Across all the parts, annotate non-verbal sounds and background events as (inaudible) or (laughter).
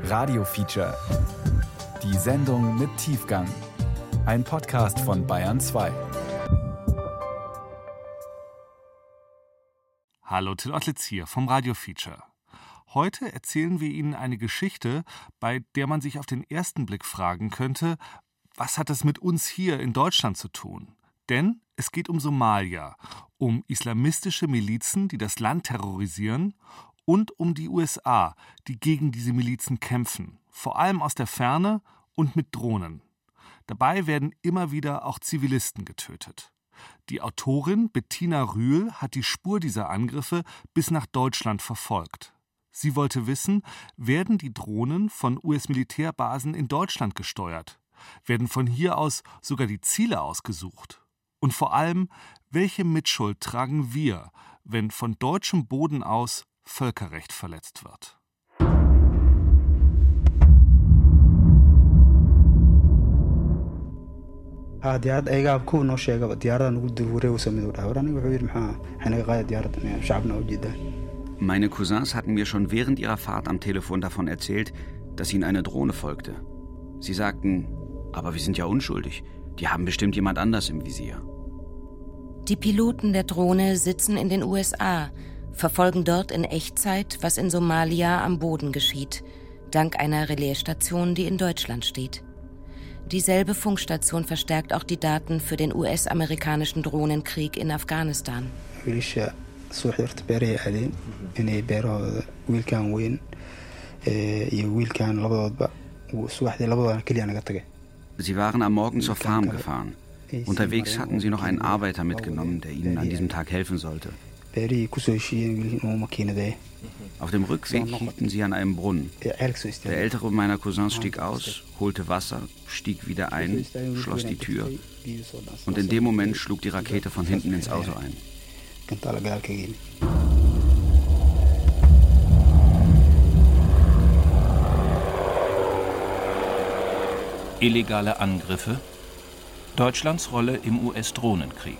Radio Feature. Die Sendung mit Tiefgang. Ein Podcast von Bayern 2. Hallo Till Ottlitz hier vom Radio Feature. Heute erzählen wir Ihnen eine Geschichte, bei der man sich auf den ersten Blick fragen könnte, was hat das mit uns hier in Deutschland zu tun? Denn es geht um Somalia, um islamistische Milizen, die das Land terrorisieren, und um die USA, die gegen diese Milizen kämpfen, vor allem aus der Ferne und mit Drohnen. Dabei werden immer wieder auch Zivilisten getötet. Die Autorin Bettina Rühl hat die Spur dieser Angriffe bis nach Deutschland verfolgt. Sie wollte wissen, werden die Drohnen von US-Militärbasen in Deutschland gesteuert? Werden von hier aus sogar die Ziele ausgesucht? Und vor allem, welche Mitschuld tragen wir, wenn von deutschem Boden aus Völkerrecht verletzt wird? diyaarad ayagaa kuwa noo sheegaba diyaarada nagu durwareegaysa miduu dhaha war aniga wuxuu yidhi maxaa xanaga qaaya diyaaradda shacabna u jeedaan Meine Cousins hatten mir schon während ihrer Fahrt am Telefon davon erzählt, dass ihnen eine Drohne folgte. Sie sagten, aber wir sind ja unschuldig. Die haben bestimmt jemand anders im Visier. Die Piloten der Drohne sitzen in den USA, verfolgen dort in Echtzeit, was in Somalia am Boden geschieht, dank einer Relaisstation, die in Deutschland steht. Dieselbe Funkstation verstärkt auch die Daten für den US-amerikanischen Drohnenkrieg in Afghanistan. Sie waren am Morgen zur Farm gefahren. Unterwegs hatten sie noch einen Arbeiter mitgenommen, der ihnen an diesem Tag helfen sollte. Auf dem Rückweg hielten sie an einem Brunnen. Der ältere meiner Cousins stieg aus, holte Wasser, stieg wieder ein, schloss die Tür und in dem Moment schlug die Rakete von hinten ins Auto ein. Illegale Angriffe. Deutschlands Rolle im US-Drohnenkrieg.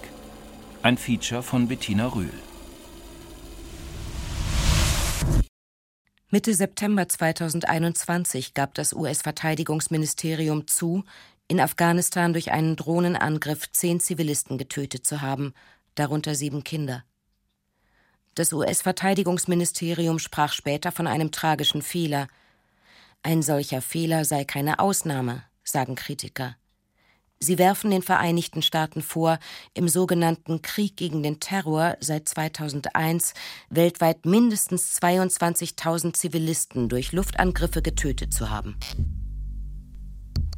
Ein Feature von Bettina Rühl. Mitte September 2021 gab das US-Verteidigungsministerium zu, in Afghanistan durch einen Drohnenangriff zehn Zivilisten getötet zu haben, darunter sieben Kinder. Das US-Verteidigungsministerium sprach später von einem tragischen Fehler. Ein solcher Fehler sei keine Ausnahme, sagen Kritiker. Sie werfen den Vereinigten Staaten vor, im sogenannten Krieg gegen den Terror seit 2001 weltweit mindestens 22.000 Zivilisten durch Luftangriffe getötet zu haben.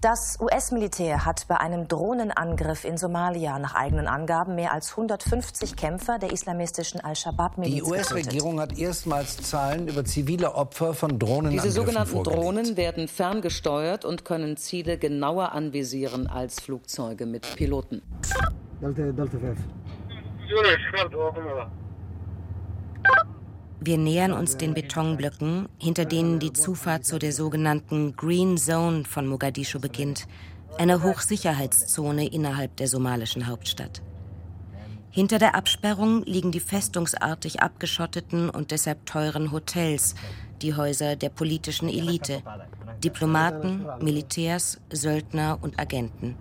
Das US-Militär hat bei einem Drohnenangriff in Somalia nach eigenen Angaben mehr als 150 Kämpfer der islamistischen Al-Shabaab-Miliz Die. US-Regierung hat erstmals Zahlen über zivile Opfer von Drohnenangriffen Diese sogenannten vorgelegt. Drohnen werden ferngesteuert und können Ziele genauer anvisieren als Flugzeuge mit Piloten. Wir nähern uns den Betonblöcken, hinter denen die Zufahrt zu der sogenannten Green Zone von Mogadischu beginnt, einer Hochsicherheitszone innerhalb der somalischen Hauptstadt. Hinter der Absperrung liegen die festungsartig abgeschotteten und deshalb teuren Hotels, die Häuser der politischen Elite, Diplomaten, Militärs, Söldner und Agenten.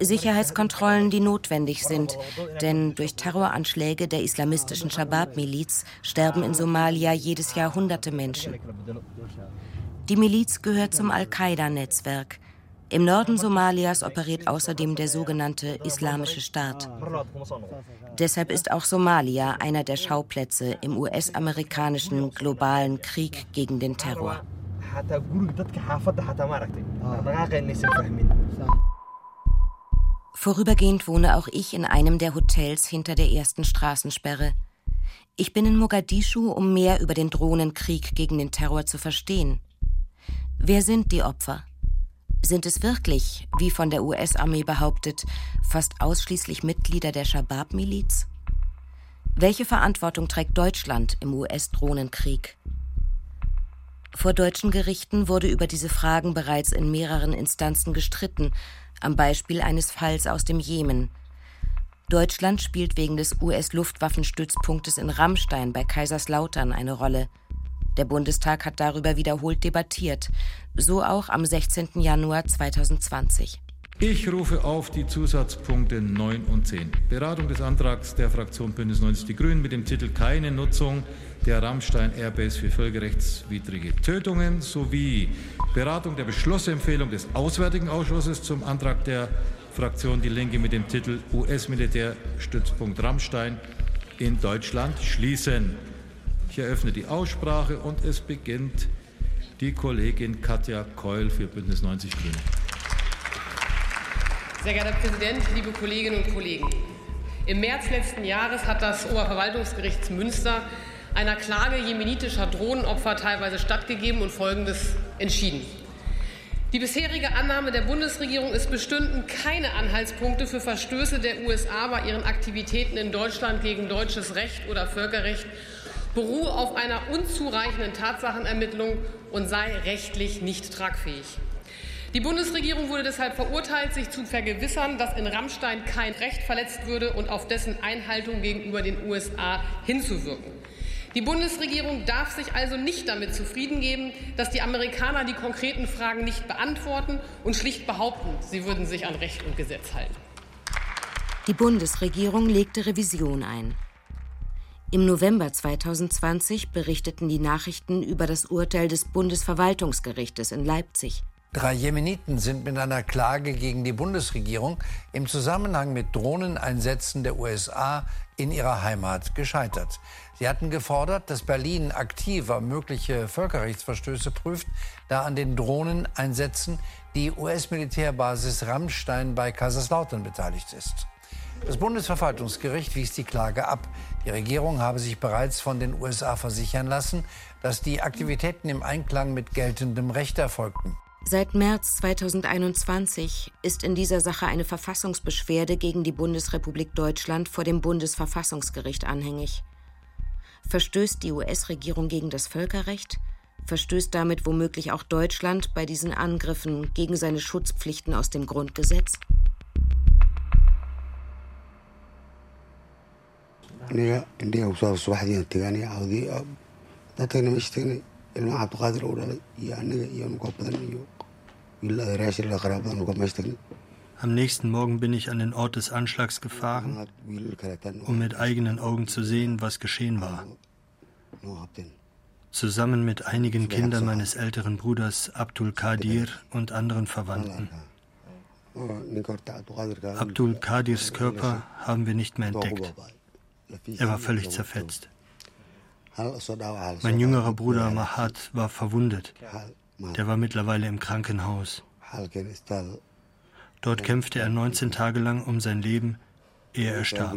Sicherheitskontrollen, die notwendig sind, denn durch Terroranschläge der islamistischen Shabab-Miliz sterben in Somalia jedes Jahr hunderte Menschen. Die Miliz gehört zum Al-Qaida-Netzwerk. Im Norden Somalias operiert außerdem der sogenannte Islamische Staat. Deshalb ist auch Somalia einer der Schauplätze im US-amerikanischen globalen Krieg gegen den Terror. Vorübergehend wohne auch ich in einem der Hotels hinter der ersten Straßensperre. Ich bin in Mogadischu, um mehr über den Drohnenkrieg gegen den Terror zu verstehen. Wer sind die Opfer? Sind es wirklich, wie von der US-Armee behauptet, fast ausschließlich Mitglieder der Shabab-Miliz? Welche Verantwortung trägt Deutschland im US-Drohnenkrieg? Vor deutschen Gerichten wurde über diese Fragen bereits in mehreren Instanzen gestritten, am Beispiel eines Falls aus dem Jemen. Deutschland spielt wegen des US-Luftwaffenstützpunktes in Rammstein bei Kaiserslautern eine Rolle. Der Bundestag hat darüber wiederholt debattiert, so auch am 16. Januar 2020. Ich rufe auf die Zusatzpunkte 9 und 10. Beratung des Antrags der Fraktion Bündnis 90 Die Grünen mit dem Titel Keine Nutzung der Rammstein Airbase für völkerrechtswidrige Tötungen sowie Beratung der Beschlussempfehlung des Auswärtigen Ausschusses zum Antrag der Fraktion Die Linke mit dem Titel US-Militärstützpunkt Rammstein in Deutschland schließen. Ich eröffne die Aussprache und es beginnt die Kollegin Katja Keul für Bündnis 90 Grüne. Sehr geehrter Herr Präsident, liebe Kolleginnen und Kollegen! Im März letzten Jahres hat das Oberverwaltungsgericht Münster einer Klage jemenitischer Drohnenopfer teilweise stattgegeben und Folgendes entschieden. Die bisherige Annahme der Bundesregierung, es bestünden keine Anhaltspunkte für Verstöße der USA bei ihren Aktivitäten in Deutschland gegen deutsches Recht oder Völkerrecht, beruhe auf einer unzureichenden Tatsachenermittlung und sei rechtlich nicht tragfähig. Die Bundesregierung wurde deshalb verurteilt, sich zu vergewissern, dass in Rammstein kein Recht verletzt würde und auf dessen Einhaltung gegenüber den USA hinzuwirken. Die Bundesregierung darf sich also nicht damit zufrieden geben, dass die Amerikaner die konkreten Fragen nicht beantworten und schlicht behaupten, sie würden sich an Recht und Gesetz halten. Die Bundesregierung legte Revision ein. Im November 2020 berichteten die Nachrichten über das Urteil des Bundesverwaltungsgerichtes in Leipzig. Drei Jemeniten sind mit einer Klage gegen die Bundesregierung im Zusammenhang mit Drohneneinsätzen der USA in ihrer Heimat gescheitert. Sie hatten gefordert, dass Berlin aktiver mögliche Völkerrechtsverstöße prüft, da an den Drohneneinsätzen die US-Militärbasis Rammstein bei Kaiserslautern beteiligt ist. Das Bundesverwaltungsgericht wies die Klage ab. Die Regierung habe sich bereits von den USA versichern lassen, dass die Aktivitäten im Einklang mit geltendem Recht erfolgten. Seit März 2021 ist in dieser Sache eine Verfassungsbeschwerde gegen die Bundesrepublik Deutschland vor dem Bundesverfassungsgericht anhängig. Verstößt die US-Regierung gegen das Völkerrecht? Verstößt damit womöglich auch Deutschland bei diesen Angriffen gegen seine Schutzpflichten aus dem Grundgesetz? aniga indhiga kusoo subaxdiina tegaanay cawdii dadkana meesha tagnay ilmaha cabdiqaadir uu dhalay iyo aniga iyo Am nächsten Morgen bin ich an den Ort des Anschlags gefahren, um mit eigenen Augen zu sehen, was geschehen war. Zusammen mit einigen Kindern meines älteren Bruders Abdul Kadir und anderen Verwandten. Abdul Kadirs Körper haben wir nicht mehr entdeckt. Er war völlig zerfetzt. Mein jüngerer Bruder Mahat war verwundet. Der war mittlerweile im Krankenhaus. Dort kämpfte er 19 Tage lang um sein Leben, ehe er starb.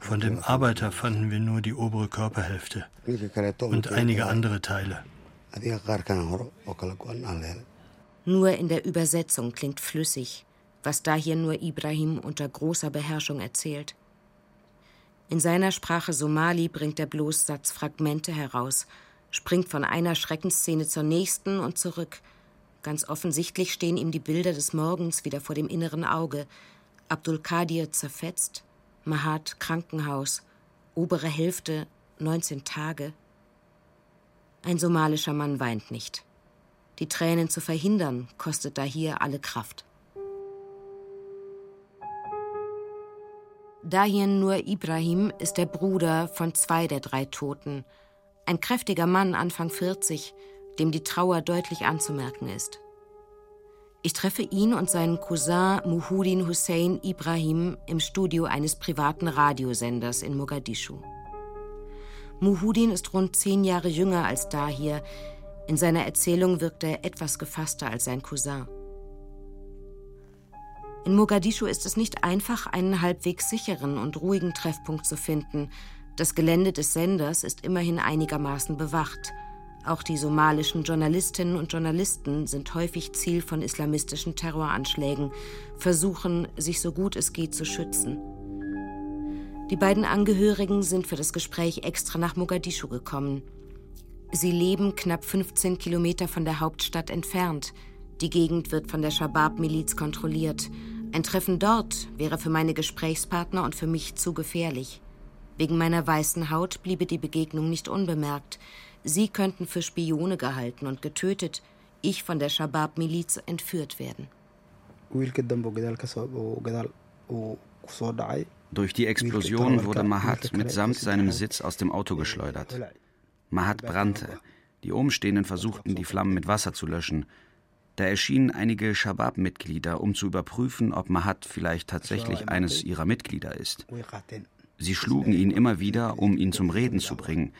Von dem Arbeiter fanden wir nur die obere Körperhälfte und einige andere Teile. Nur in der Übersetzung klingt flüssig, was da hier nur Ibrahim unter großer Beherrschung erzählt. In seiner Sprache Somali bringt er bloß Satzfragmente heraus, springt von einer Schreckensszene zur nächsten und zurück. Ganz offensichtlich stehen ihm die Bilder des Morgens wieder vor dem inneren Auge. Abdul Kadir zerfetzt, Mahat Krankenhaus, obere Hälfte 19 Tage. Ein somalischer Mann weint nicht. Die Tränen zu verhindern, kostet da hier alle Kraft. Dahin Nur Ibrahim ist der Bruder von zwei der drei Toten. Ein kräftiger Mann, Anfang 40, dem die Trauer deutlich anzumerken ist. Ich treffe ihn und seinen Cousin Muhudin Hussein Ibrahim im Studio eines privaten Radiosenders in Mogadischu. Muhudin ist rund zehn Jahre jünger als Dahir. In seiner Erzählung wirkt er etwas gefasster als sein Cousin. In Mogadischu ist es nicht einfach, einen halbwegs sicheren und ruhigen Treffpunkt zu finden. Das Gelände des Senders ist immerhin einigermaßen bewacht. Auch die somalischen Journalistinnen und Journalisten sind häufig Ziel von islamistischen Terroranschlägen, versuchen, sich so gut es geht zu schützen. Die beiden Angehörigen sind für das Gespräch extra nach Mogadischu gekommen. Sie leben knapp 15 Kilometer von der Hauptstadt entfernt. Die Gegend wird von der Shabab-Miliz kontrolliert. Ein Treffen dort wäre für meine Gesprächspartner und für mich zu gefährlich. Wegen meiner weißen Haut bliebe die Begegnung nicht unbemerkt. Sie könnten für Spione gehalten und getötet, ich von der Shabab-Miliz entführt werden. Durch die Explosion wurde Mahat mitsamt seinem Sitz aus dem Auto geschleudert. Mahat brannte. Die Umstehenden versuchten, die Flammen mit Wasser zu löschen. Da erschienen einige Shabab-Mitglieder, um zu überprüfen, ob Mahat vielleicht tatsächlich eines ihrer Mitglieder ist. Sie schlugen ihn immer wieder, um ihn zum Reden zu bringen.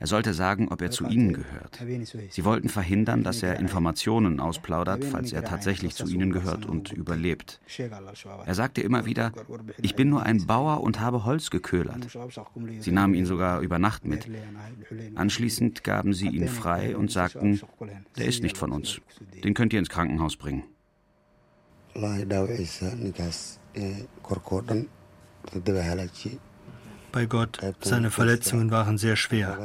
Er sollte sagen, ob er zu ihnen gehört. Sie wollten verhindern, dass er Informationen ausplaudert, falls er tatsächlich zu ihnen gehört und überlebt. Er sagte immer wieder, ich bin nur ein Bauer und habe Holz geköhlert. Sie nahmen ihn sogar über Nacht mit. Anschließend gaben sie ihn frei und sagten, der ist nicht von uns. Den könnt ihr ins Krankenhaus bringen. Bei Gott, seine Verletzungen waren sehr schwer.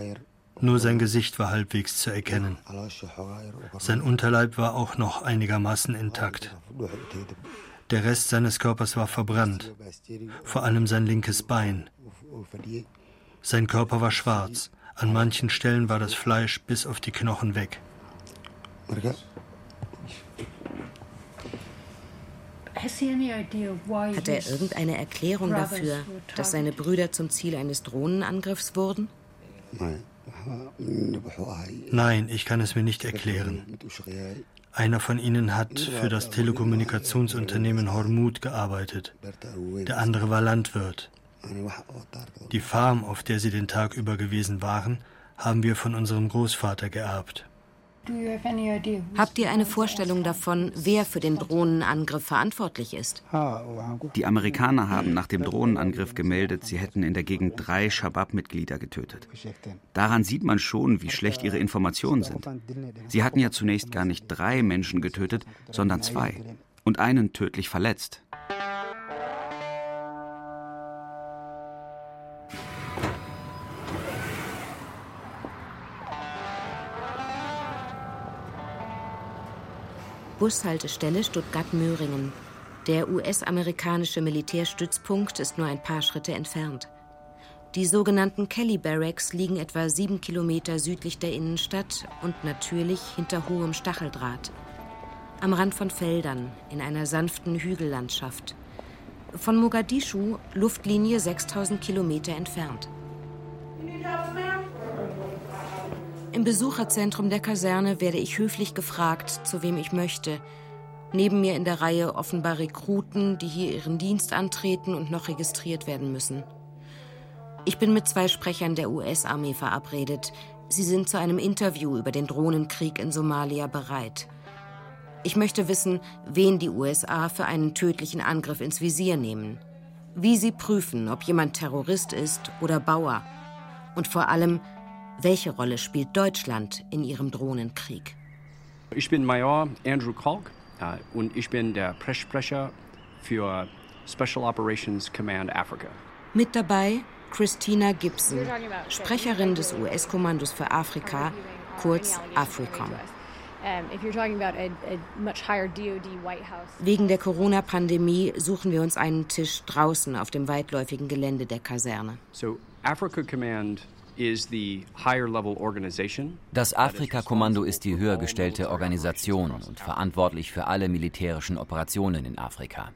Nur sein Gesicht war halbwegs zu erkennen. Sein Unterleib war auch noch einigermaßen intakt. Der Rest seines Körpers war verbrannt, vor allem sein linkes Bein. Sein Körper war schwarz, an manchen Stellen war das Fleisch bis auf die Knochen weg. Hat er irgendeine Erklärung dafür, dass seine Brüder zum Ziel eines Drohnenangriffs wurden? Nein, ich kann es mir nicht erklären. Einer von ihnen hat für das Telekommunikationsunternehmen Hormut gearbeitet. Der andere war Landwirt. Die Farm, auf der sie den Tag über gewesen waren, haben wir von unserem Großvater geerbt. Habt ihr eine Vorstellung davon, wer für den Drohnenangriff verantwortlich ist? Die Amerikaner haben nach dem Drohnenangriff gemeldet, sie hätten in der Gegend drei Shabab-Mitglieder getötet. Daran sieht man schon, wie schlecht ihre Informationen sind. Sie hatten ja zunächst gar nicht drei Menschen getötet, sondern zwei und einen tödlich verletzt. Bushaltestelle Stuttgart-Möhringen. Der US-amerikanische Militärstützpunkt ist nur ein paar Schritte entfernt. Die sogenannten Kelly Barracks liegen etwa sieben Kilometer südlich der Innenstadt und natürlich hinter hohem Stacheldraht. Am Rand von Feldern, in einer sanften Hügellandschaft. Von Mogadischu Luftlinie 6000 Kilometer entfernt. Im Besucherzentrum der Kaserne werde ich höflich gefragt, zu wem ich möchte. Neben mir in der Reihe offenbar Rekruten, die hier ihren Dienst antreten und noch registriert werden müssen. Ich bin mit zwei Sprechern der US-Armee verabredet. Sie sind zu einem Interview über den Drohnenkrieg in Somalia bereit. Ich möchte wissen, wen die USA für einen tödlichen Angriff ins Visier nehmen. Wie sie prüfen, ob jemand Terrorist ist oder Bauer. Und vor allem, welche Rolle spielt Deutschland in ihrem Drohnenkrieg? Ich bin Major Andrew Kalk und ich bin der Presssprecher für Special Operations Command Africa. Mit dabei Christina Gibson, Sprecherin des US-Kommandos für Afrika, kurz AFRICOM. Wegen der Corona-Pandemie suchen wir uns einen Tisch draußen auf dem weitläufigen Gelände der Kaserne. So Africa Command das Afrika-Kommando ist die höher gestellte Organisation und verantwortlich für alle militärischen Operationen in Afrika.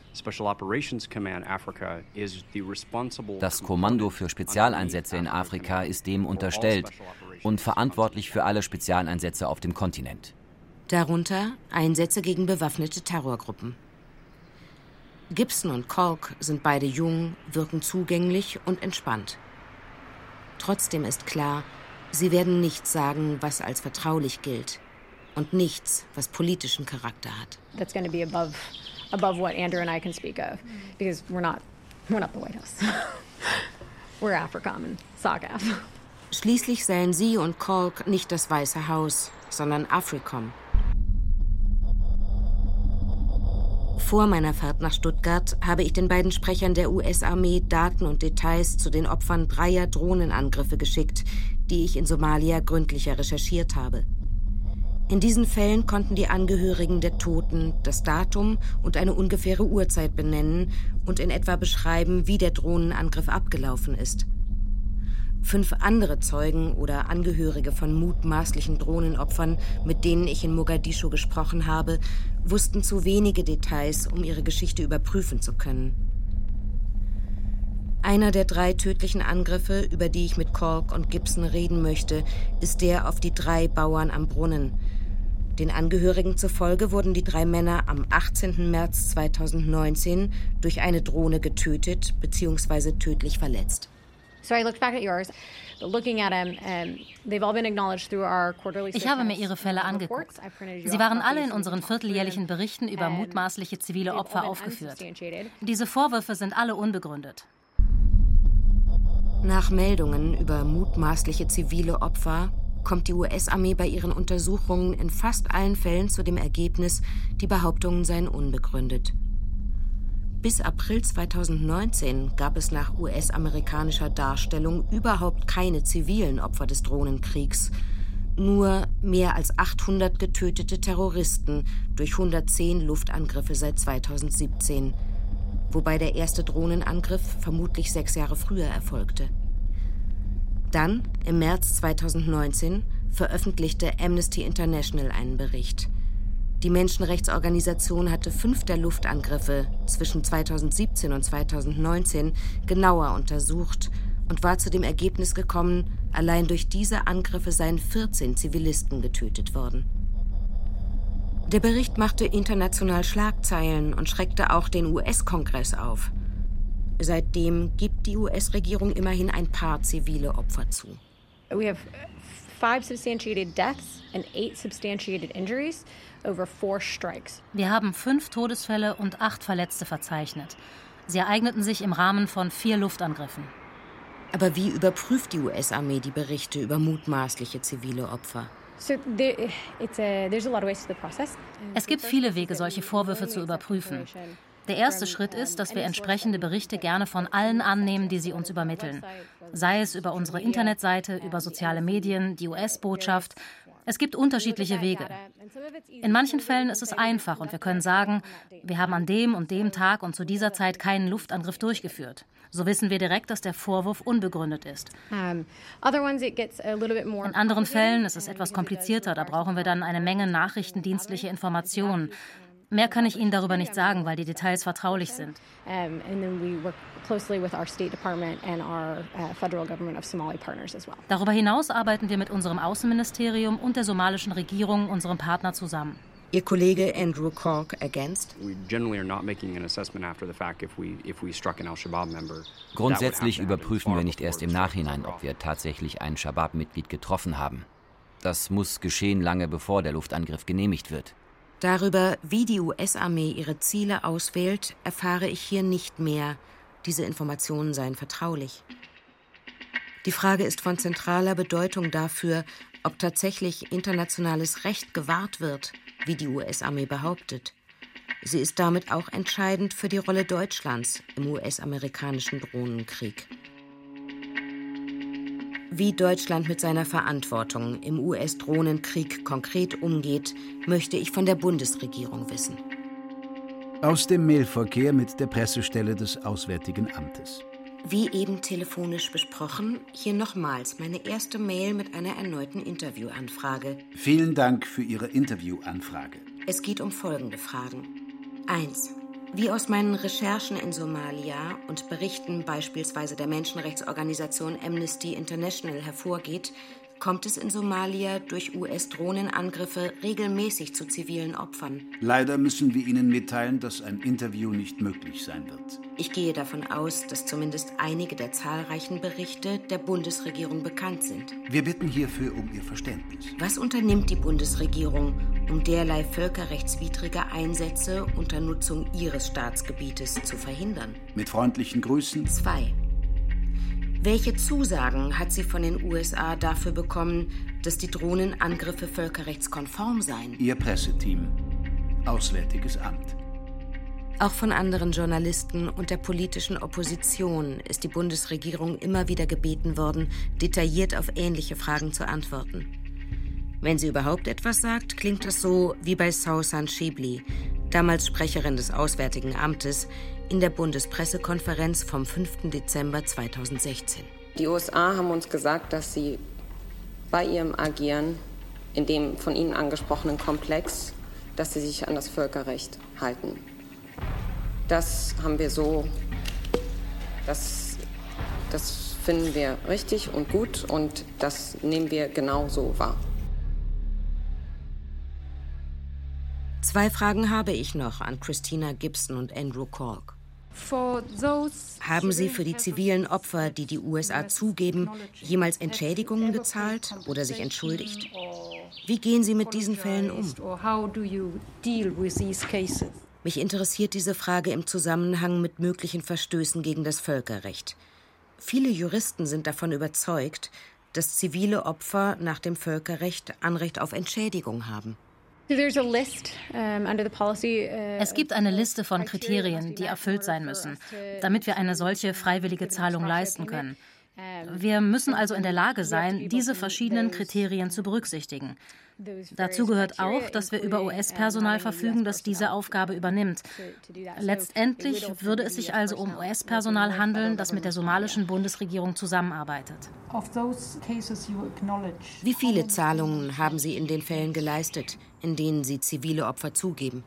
Das Kommando für Spezialeinsätze in Afrika ist dem unterstellt und verantwortlich für alle Spezialeinsätze auf dem Kontinent. Darunter Einsätze gegen bewaffnete Terrorgruppen. Gibson und Kalk sind beide jung, wirken zugänglich und entspannt. Trotzdem ist klar, sie werden nichts sagen, was als vertraulich gilt. Und nichts, was politischen Charakter hat. That's going to be above, above what Andrew and I can speak of. Because we're not, we're not the White House. (laughs) we're AFRICOM and SOGAF. Schließlich seien sie und Kalk nicht das Weiße Haus, sondern AFRICOM. Vor meiner Fahrt nach Stuttgart habe ich den beiden Sprechern der US-Armee Daten und Details zu den Opfern dreier Drohnenangriffe geschickt, die ich in Somalia gründlicher recherchiert habe. In diesen Fällen konnten die Angehörigen der Toten das Datum und eine ungefähre Uhrzeit benennen und in etwa beschreiben, wie der Drohnenangriff abgelaufen ist. Fünf andere Zeugen oder Angehörige von mutmaßlichen Drohnenopfern, mit denen ich in Mogadischu gesprochen habe, wussten zu wenige Details, um ihre Geschichte überprüfen zu können. Einer der drei tödlichen Angriffe, über die ich mit Cork und Gibson reden möchte, ist der auf die drei Bauern am Brunnen. Den Angehörigen zufolge wurden die drei Männer am 18. März 2019 durch eine Drohne getötet bzw. tödlich verletzt. Ich habe mir ihre Fälle angeguckt. Sie waren alle in unseren vierteljährlichen Berichten über mutmaßliche zivile Opfer aufgeführt. Diese Vorwürfe sind alle unbegründet. Nach Meldungen über mutmaßliche zivile Opfer kommt die US-Armee bei ihren Untersuchungen in fast allen Fällen zu dem Ergebnis, die Behauptungen seien unbegründet. Bis April 2019 gab es nach US-amerikanischer Darstellung überhaupt keine zivilen Opfer des Drohnenkriegs, nur mehr als 800 getötete Terroristen durch 110 Luftangriffe seit 2017, wobei der erste Drohnenangriff vermutlich sechs Jahre früher erfolgte. Dann, im März 2019, veröffentlichte Amnesty International einen Bericht. Die Menschenrechtsorganisation hatte fünf der Luftangriffe zwischen 2017 und 2019 genauer untersucht und war zu dem Ergebnis gekommen, allein durch diese Angriffe seien 14 Zivilisten getötet worden. Der Bericht machte international Schlagzeilen und schreckte auch den US-Kongress auf. Seitdem gibt die US-Regierung immerhin ein paar zivile Opfer zu. We have five substantiated deaths and eight substantiated injuries. Wir haben fünf Todesfälle und acht Verletzte verzeichnet. Sie ereigneten sich im Rahmen von vier Luftangriffen. Aber wie überprüft die US-Armee die Berichte über mutmaßliche zivile Opfer? Es gibt viele Wege, solche Vorwürfe zu überprüfen. Der erste Schritt ist, dass wir entsprechende Berichte gerne von allen annehmen, die sie uns übermitteln. Sei es über unsere Internetseite, über soziale Medien, die US-Botschaft. Es gibt unterschiedliche Wege. In manchen Fällen ist es einfach und wir können sagen, wir haben an dem und dem Tag und zu dieser Zeit keinen Luftangriff durchgeführt. So wissen wir direkt, dass der Vorwurf unbegründet ist. In anderen Fällen ist es etwas komplizierter. Da brauchen wir dann eine Menge nachrichtendienstliche Informationen. Mehr kann ich Ihnen darüber nicht sagen, weil die Details vertraulich sind. Uh, darüber hinaus arbeiten wir mit unserem Außenministerium und der somalischen Regierung, unserem Partner, zusammen. Ihr Kollege Andrew Cork ergänzt. Grundsätzlich überprüfen wir nicht erst im Nachhinein, ob wir tatsächlich ein Shabab-Mitglied getroffen haben. Das muss geschehen lange bevor der Luftangriff genehmigt wird. Darüber, wie die US-Armee ihre Ziele auswählt, erfahre ich hier nicht mehr. Diese Informationen seien vertraulich. Die Frage ist von zentraler Bedeutung dafür, ob tatsächlich internationales Recht gewahrt wird, wie die US-Armee behauptet. Sie ist damit auch entscheidend für die Rolle Deutschlands im US-amerikanischen Drohnenkrieg. Wie Deutschland mit seiner Verantwortung im US-Drohnenkrieg konkret umgeht, möchte ich von der Bundesregierung wissen. Aus dem Mailverkehr mit der Pressestelle des Auswärtigen Amtes. Wie eben telefonisch besprochen, hier nochmals meine erste Mail mit einer erneuten Interviewanfrage. Vielen Dank für Ihre Interviewanfrage. Es geht um folgende Fragen. 1. Wie aus meinen Recherchen in Somalia und Berichten beispielsweise der Menschenrechtsorganisation Amnesty International hervorgeht, kommt es in Somalia durch US-Drohnenangriffe regelmäßig zu zivilen Opfern. Leider müssen wir Ihnen mitteilen, dass ein Interview nicht möglich sein wird. Ich gehe davon aus, dass zumindest einige der zahlreichen Berichte der Bundesregierung bekannt sind. Wir bitten hierfür um Ihr Verständnis. Was unternimmt die Bundesregierung, um derlei völkerrechtswidrige Einsätze unter Nutzung ihres Staatsgebietes zu verhindern? Mit freundlichen Grüßen. Zwei. Welche Zusagen hat sie von den USA dafür bekommen, dass die Drohnenangriffe völkerrechtskonform seien? Ihr Presseteam. Auswärtiges Amt. Auch von anderen Journalisten und der politischen Opposition ist die Bundesregierung immer wieder gebeten worden, detailliert auf ähnliche Fragen zu antworten. Wenn sie überhaupt etwas sagt, klingt das so wie bei Sausan Shibli, damals Sprecherin des Auswärtigen Amtes, in der Bundespressekonferenz vom 5. Dezember 2016. Die USA haben uns gesagt, dass sie bei ihrem Agieren in dem von Ihnen angesprochenen Komplex, dass sie sich an das Völkerrecht halten. Das haben wir so, das, das finden wir richtig und gut und das nehmen wir genau so wahr. Zwei Fragen habe ich noch an Christina Gibson und Andrew Cork. Haben Sie für die zivilen Opfer, die die USA zugeben, jemals Entschädigungen gezahlt oder sich entschuldigt? Wie gehen Sie mit diesen Fällen um? Mich interessiert diese Frage im Zusammenhang mit möglichen Verstößen gegen das Völkerrecht. Viele Juristen sind davon überzeugt, dass zivile Opfer nach dem Völkerrecht Anrecht auf Entschädigung haben. Uh, es gibt eine Liste von Kriterien, die erfüllt sein müssen, damit wir eine solche freiwillige Zahlung leisten können. Wir müssen also in der Lage sein, diese verschiedenen Kriterien zu berücksichtigen. Dazu gehört auch, dass wir über US-Personal verfügen, das diese Aufgabe übernimmt. Letztendlich würde es sich also um US-Personal handeln, das mit der somalischen Bundesregierung zusammenarbeitet. Wie viele Zahlungen haben Sie in den Fällen geleistet, in denen Sie zivile Opfer zugeben?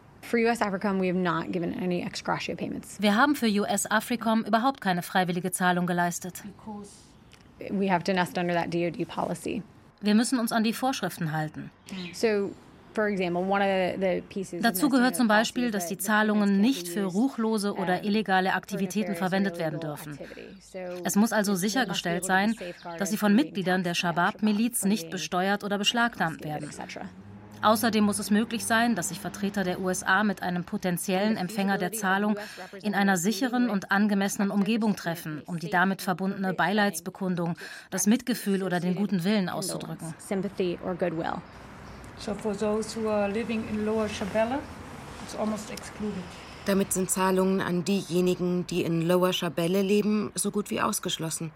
Wir haben für US AFRICOM überhaupt keine freiwillige Zahlung geleistet. Wir müssen uns an die Vorschriften halten. Dazu gehört zum Beispiel, dass die Zahlungen nicht für ruchlose oder illegale Aktivitäten verwendet werden dürfen. Es muss also sichergestellt sein, dass sie von Mitgliedern der Shabab-Miliz nicht besteuert oder beschlagnahmt werden. Außerdem muss es möglich sein, dass sich Vertreter der USA mit einem potenziellen Empfänger der Zahlung in einer sicheren und angemessenen Umgebung treffen, um die damit verbundene Beileidsbekundung, das Mitgefühl oder den guten Willen auszudrücken. Damit sind Zahlungen an diejenigen, die in Lower Shabelle leben, so gut wie ausgeschlossen.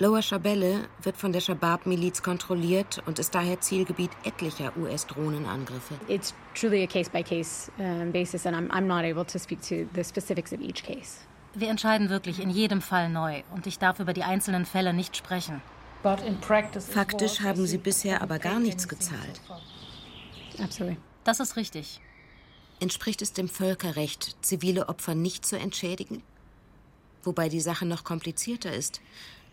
Lower Shabelle wird von der Shabab-Miliz kontrolliert und ist daher Zielgebiet etlicher US-Drohnenangriffe. It's truly a case-by-case -case, basis and I'm, I'm not able to speak to the specifics of each case. Wir entscheiden wirklich in jedem Fall neu und ich darf über die einzelnen Fälle nicht sprechen. Faktisch haben Sie bisher aber gar nichts gezahlt. Absolut. Das ist richtig. Entspricht es dem Völkerrecht, zivile Opfer nicht zu entschädigen? Wobei die Sache noch komplizierter ist.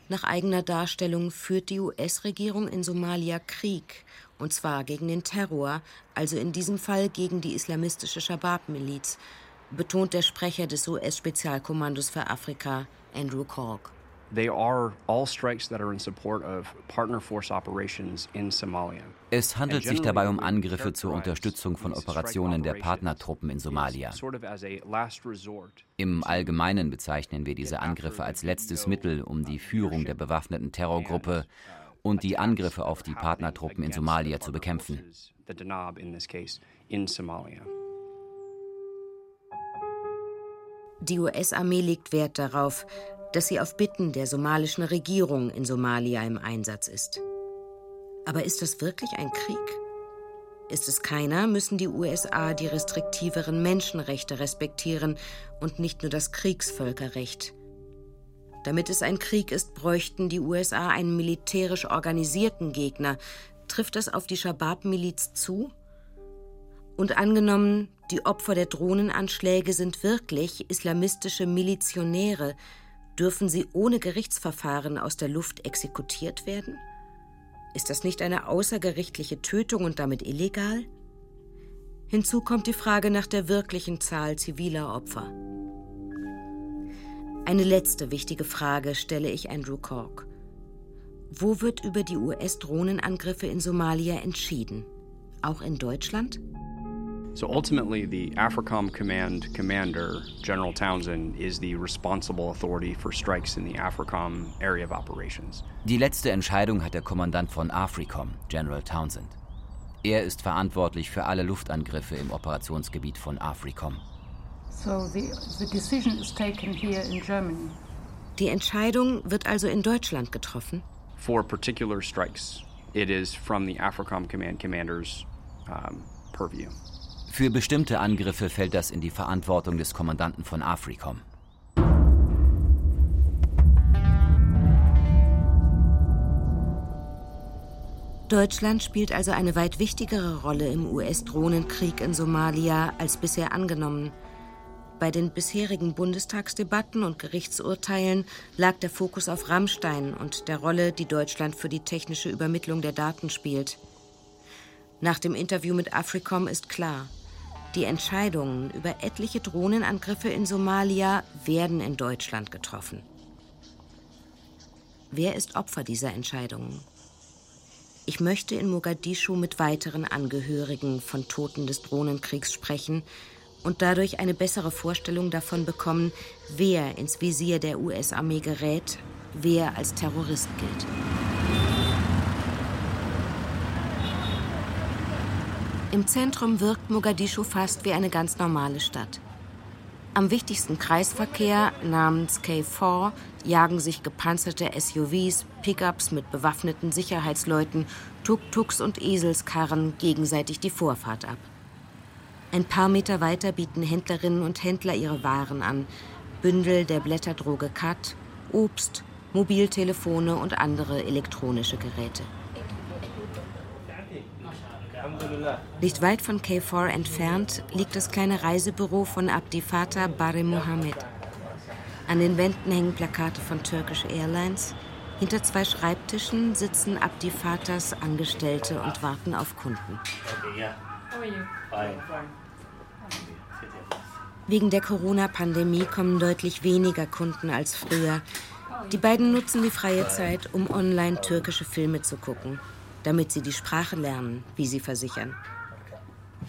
Nach eigener Darstellung führt die US-Regierung in Somalia Krieg, und zwar gegen den Terror, also in diesem Fall gegen die islamistische Shabab-Miliz, betont der Sprecher des US-Spezialkommandos für Afrika, Andrew Cork. They are all strikes that are in support of partner force operations in Somalia. Es handelt sich dabei um Angriffe zur Unterstützung von Operationen der Partnertruppen in Somalia. Im Allgemeinen bezeichnen wir diese Angriffe als letztes Mittel, um die Führung der bewaffneten Terrorgruppe und die Angriffe auf die Partnertruppen in Somalia zu bekämpfen. Die US-Armee legt Wert darauf, dass sie auf Bitten der somalischen Regierung in Somalia im Einsatz ist. Aber ist das wirklich ein Krieg? Ist es keiner, müssen die USA die restriktiveren Menschenrechte respektieren und nicht nur das Kriegsvölkerrecht. Damit es ein Krieg ist, bräuchten die USA einen militärisch organisierten Gegner. Trifft das auf die Shabab-Miliz zu? Und angenommen, die Opfer der Drohnenanschläge sind wirklich islamistische Milizionäre, Dürfen sie ohne Gerichtsverfahren aus der Luft exekutiert werden? Ist das nicht eine außergerichtliche Tötung und damit illegal? Hinzu kommt die Frage nach der wirklichen Zahl ziviler Opfer. Eine letzte wichtige Frage stelle ich Andrew Cork. Wo wird über die US-Drohnenangriffe in Somalia entschieden? Auch in Deutschland? So ultimately, the AFRICOM Command commander, General Townsend, is the responsible authority for strikes in the AFRICOM area of operations. Die letzte Entscheidung hat der Kommandant von AFRICOM, General Townsend. Er ist verantwortlich für alle Luftangriffe im Operationsgebiet von AFRICOM. So the, the decision is taken here in Germany. Die Entscheidung wird also in Deutschland getroffen? For particular strikes, it is from the AFRICOM Command commander's um, purview. Für bestimmte Angriffe fällt das in die Verantwortung des Kommandanten von Africom. Deutschland spielt also eine weit wichtigere Rolle im US-Drohnenkrieg in Somalia als bisher angenommen. Bei den bisherigen Bundestagsdebatten und Gerichtsurteilen lag der Fokus auf Rammstein und der Rolle, die Deutschland für die technische Übermittlung der Daten spielt. Nach dem Interview mit Africom ist klar, die Entscheidungen über etliche Drohnenangriffe in Somalia werden in Deutschland getroffen. Wer ist Opfer dieser Entscheidungen? Ich möchte in Mogadischu mit weiteren Angehörigen von Toten des Drohnenkriegs sprechen und dadurch eine bessere Vorstellung davon bekommen, wer ins Visier der US-Armee gerät, wer als Terrorist gilt. Im Zentrum wirkt Mogadischu fast wie eine ganz normale Stadt. Am wichtigsten Kreisverkehr namens K4 jagen sich gepanzerte SUVs, Pickups mit bewaffneten Sicherheitsleuten, Tuk-Tuks und Eselskarren gegenseitig die Vorfahrt ab. Ein paar Meter weiter bieten Händlerinnen und Händler ihre Waren an. Bündel der Blätterdroge Kat, Obst, Mobiltelefone und andere elektronische Geräte. Nicht weit von K4 entfernt liegt das kleine Reisebüro von Abdifata Bare Mohammed. An den Wänden hängen Plakate von Turkish Airlines. Hinter zwei Schreibtischen sitzen Abdifatas Angestellte und warten auf Kunden. Wegen der Corona-Pandemie kommen deutlich weniger Kunden als früher. Die beiden nutzen die freie Zeit, um online türkische Filme zu gucken damit sie die Sprache lernen, wie sie versichern.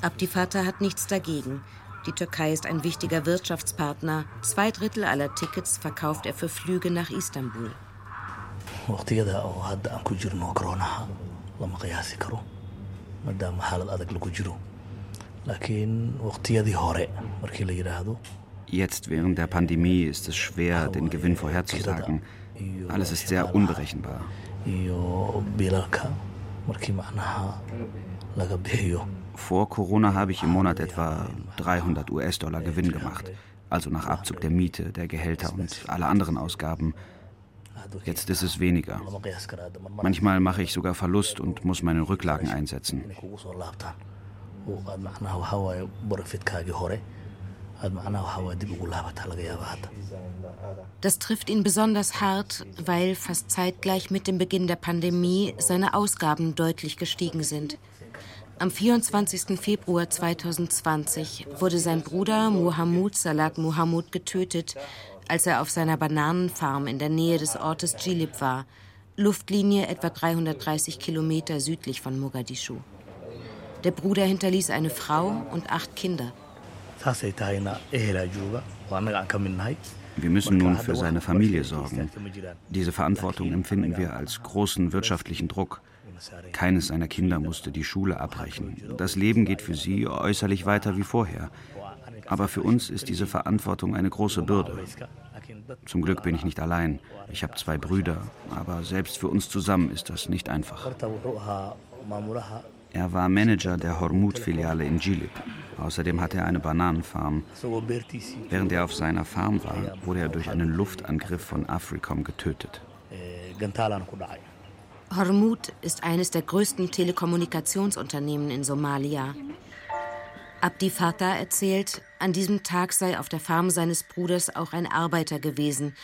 Abdifata hat nichts dagegen. Die Türkei ist ein wichtiger Wirtschaftspartner. Zwei Drittel aller Tickets verkauft er für Flüge nach Istanbul. Jetzt während der Pandemie ist es schwer, den Gewinn vorherzusagen. Alles ist sehr unberechenbar. Vor Corona habe ich im Monat etwa 300 US-Dollar Gewinn gemacht, also nach Abzug der Miete, der Gehälter und aller anderen Ausgaben. Jetzt ist es weniger. Manchmal mache ich sogar Verlust und muss meine Rücklagen einsetzen. Das trifft ihn besonders hart, weil fast zeitgleich mit dem Beginn der Pandemie seine Ausgaben deutlich gestiegen sind. Am 24. Februar 2020 wurde sein Bruder Mohamud Salat Mohamud getötet, als er auf seiner Bananenfarm in der Nähe des Ortes Jilib war, Luftlinie etwa 330 Kilometer südlich von Mogadischu. Der Bruder hinterließ eine Frau und acht Kinder. Wir müssen nun für seine Familie sorgen. Diese Verantwortung empfinden wir als großen wirtschaftlichen Druck. Keines seiner Kinder musste die Schule abbrechen. Das Leben geht für sie äußerlich weiter wie vorher. Aber für uns ist diese Verantwortung eine große Bürde. Zum Glück bin ich nicht allein. Ich habe zwei Brüder, aber selbst für uns zusammen ist das nicht einfach. Er war Manager der Hormut-Filiale in Jilib. Außerdem hatte er eine Bananenfarm. Während er auf seiner Farm war, wurde er durch einen Luftangriff von Africom getötet. Hormut ist eines der größten Telekommunikationsunternehmen in Somalia. Abdi Fatah erzählt, an diesem Tag sei auf der Farm seines Bruders auch ein Arbeiter gewesen.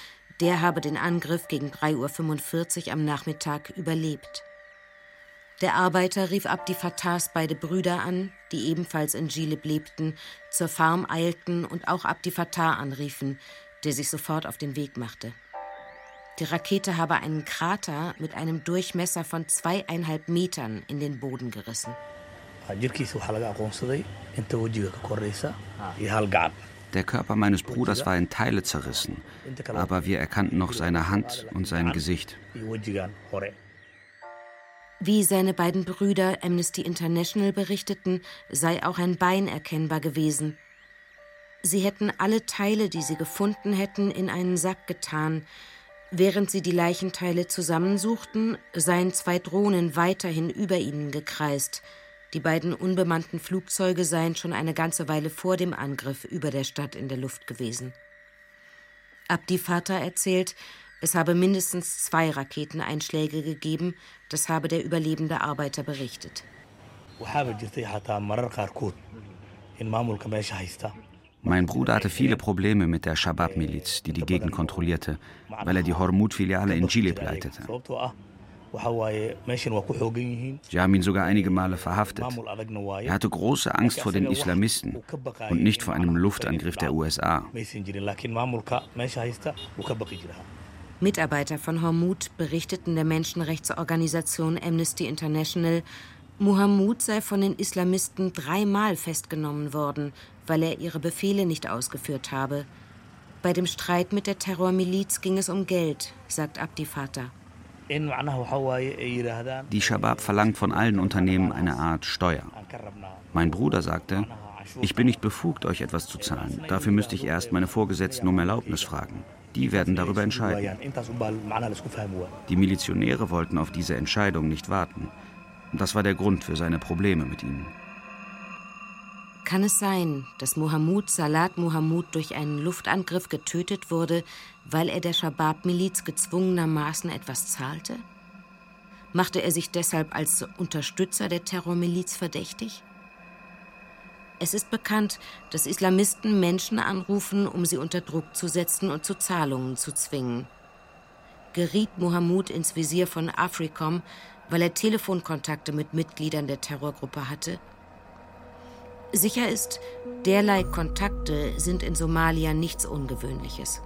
Der habe den Angriff gegen 3.45 Uhr am Nachmittag überlebt. Der Arbeiter rief Abdi Fattahs beide Brüder an, die ebenfalls in Jilib lebten, zur Farm eilten und auch Abdi Fattah anriefen, der sich sofort auf den Weg machte. Die Rakete habe einen Krater mit einem Durchmesser von zweieinhalb Metern in den Boden gerissen. Der Körper meines Bruders war in Teile zerrissen, aber wir erkannten noch seine Hand und sein Gesicht. Wie seine beiden Brüder Amnesty International berichteten, sei auch ein Bein erkennbar gewesen. Sie hätten alle Teile, die sie gefunden hätten, in einen Sack getan. Während sie die Leichenteile zusammensuchten, seien zwei Drohnen weiterhin über ihnen gekreist. Die beiden unbemannten Flugzeuge seien schon eine ganze Weile vor dem Angriff über der Stadt in der Luft gewesen. Abdi Vater erzählt, Es habe mindestens zwei Raketeneinschläge gegeben, das habe der überlebende Arbeiter berichtet. Mein Bruder hatte viele Probleme mit der Shabab-Miliz, die die Gegend kontrollierte, weil er die Hormut-Filiale in Chile leitete. Sie haben ihn sogar einige Male verhaftet. Er hatte große Angst vor den Islamisten und nicht vor einem Luftangriff der USA. Mitarbeiter von Hormut berichteten der Menschenrechtsorganisation Amnesty International, Mohamud sei von den Islamisten dreimal festgenommen worden, weil er ihre Befehle nicht ausgeführt habe. Bei dem Streit mit der Terrormiliz ging es um Geld, sagt Abdi Fatah. Die Shabab verlangt von allen Unternehmen eine Art Steuer. Mein Bruder sagte, ich bin nicht befugt, euch etwas zu zahlen. Dafür müsste ich erst meine Vorgesetzten um Erlaubnis fragen. Die werden darüber entscheiden. Die Milizionäre wollten auf diese Entscheidung nicht warten. Das war der Grund für seine Probleme mit ihnen. Kann es sein, dass Mohammed Salat Mohammed durch einen Luftangriff getötet wurde, weil er der Shabab-Miliz gezwungenermaßen etwas zahlte? Machte er sich deshalb als Unterstützer der Terrormiliz verdächtig? Es ist bekannt, dass Islamisten Menschen anrufen, um sie unter Druck zu setzen und zu Zahlungen zu zwingen. Geriet Mohammed ins Visier von Africom, weil er Telefonkontakte mit Mitgliedern der Terrorgruppe hatte Sicher ist, derlei Kontakte sind in Somalia nichts Ungewöhnliches.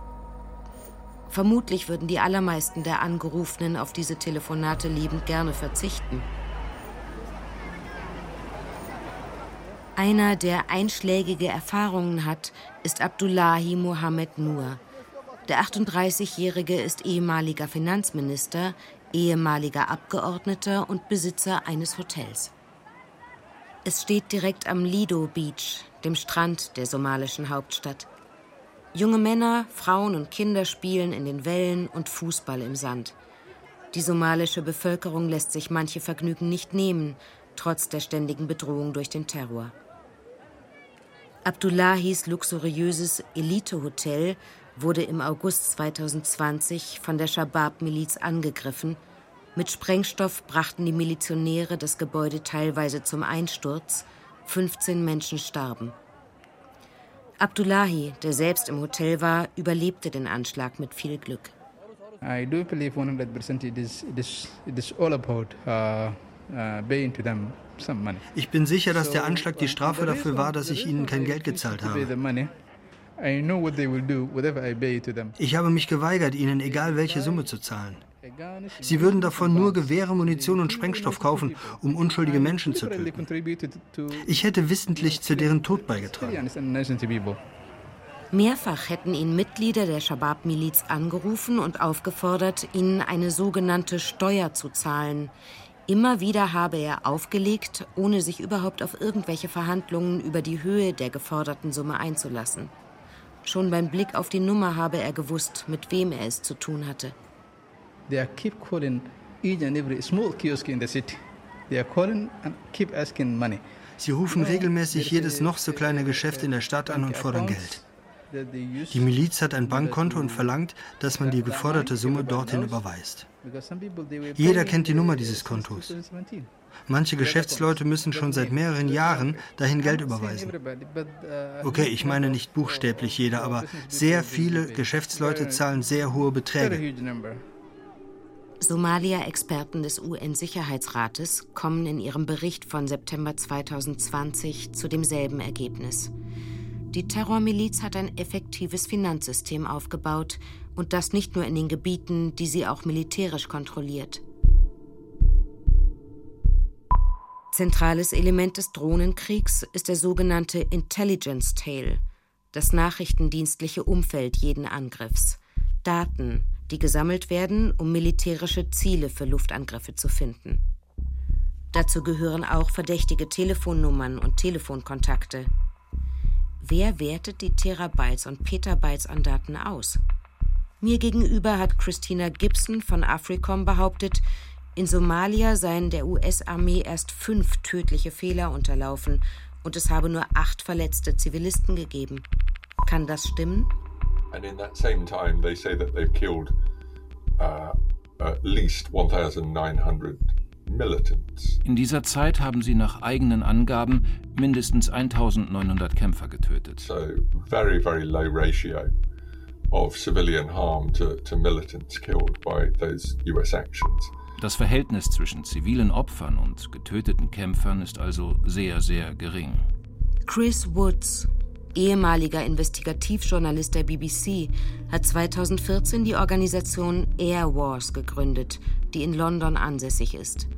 Vermutlich würden die allermeisten der Angerufenen auf diese Telefonate liebend gerne verzichten. Einer, der einschlägige Erfahrungen hat, ist Abdullahi Mohammed Nur. Der 38-Jährige ist ehemaliger Finanzminister, ehemaliger Abgeordneter und Besitzer eines Hotels. Es steht direkt am Lido Beach, dem Strand der somalischen Hauptstadt. Junge Männer, Frauen und Kinder spielen in den Wellen und Fußball im Sand. Die somalische Bevölkerung lässt sich manche Vergnügen nicht nehmen, trotz der ständigen Bedrohung durch den Terror. Abdullahis luxuriöses Elite-Hotel wurde im August 2020 von der Shabab-Miliz angegriffen – mit Sprengstoff brachten die Milizionäre das Gebäude teilweise zum Einsturz. 15 Menschen starben. Abdullahi, der selbst im Hotel war, überlebte den Anschlag mit viel Glück. I do believe 100% it is, it is, it is all about uh, uh, money. Ich bin sicher, dass der Anschlag die Strafe dafür war, dass ich ihnen kein Geld gezahlt habe. Ich habe mich geweigert, ihnen egal welche Summe zu zahlen. Sie würden davon nur Gewehre, Munition und Sprengstoff kaufen, um unschuldige Menschen zu töten. Ich hätte wissentlich zu deren Tod beigetragen. Mehrfach hätten ihn Mitglieder der Shabab-Miliz angerufen und aufgefordert, ihnen eine sogenannte Steuer zu zahlen. Immer wieder habe er aufgelegt, ohne sich überhaupt auf irgendwelche Verhandlungen über die Höhe der geforderten Summe einzulassen. Schon beim Blick auf die Nummer habe er gewusst, mit wem er es zu tun hatte. They keep calling each and every small kiosk in the city. They are calling and keep asking money. Sie rufen regelmäßig jedes noch so kleine Geschäft in der Stadt an und fordern Geld. Die Miliz hat ein Bankkonto und verlangt, dass man die geforderte Summe dorthin überweist. Jeder kennt die Nummer dieses Kontos. Manche Geschäftsleute müssen schon seit mehreren Jahren dahin Geld überweisen. Okay, ich meine nicht buchstäblich jeder, aber sehr viele Geschäftsleute zahlen sehr hohe Beträge. Somalia-Experten des UN-Sicherheitsrates kommen in ihrem Bericht von September 2020 zu demselben Ergebnis. Die Terrormiliz hat ein effektives Finanzsystem aufgebaut und das nicht nur in den Gebieten, die sie auch militärisch kontrolliert. Zentrales Element des Drohnenkriegs ist der sogenannte Intelligence Tail, das nachrichtendienstliche Umfeld jeden Angriffs. Daten, die gesammelt werden, um militärische Ziele für Luftangriffe zu finden. Dazu gehören auch verdächtige Telefonnummern und Telefonkontakte. Wer wertet die Terabytes und Petabytes an Daten aus? Mir gegenüber hat Christina Gibson von Africom behauptet, in Somalia seien der US-Armee erst fünf tödliche Fehler unterlaufen und es habe nur acht verletzte Zivilisten gegeben. Kann das stimmen? And in that same time, they say that they've killed uh, at least 1900 militants. In dieser Zeit haben sie nach eigenen Angaben mindestens 1900 Kämpfer getötet. So very very low ratio of civilian harm to, to militants killed by those US actions. Das Verhältnis zwischen zivilen Opfern und getöteten Kämpfern ist also sehr, sehr gering. Chris Woods, ehemaliger Investigativjournalist der BBC, hat 2014 die Organisation Air Wars gegründet, die in London ansässig ist.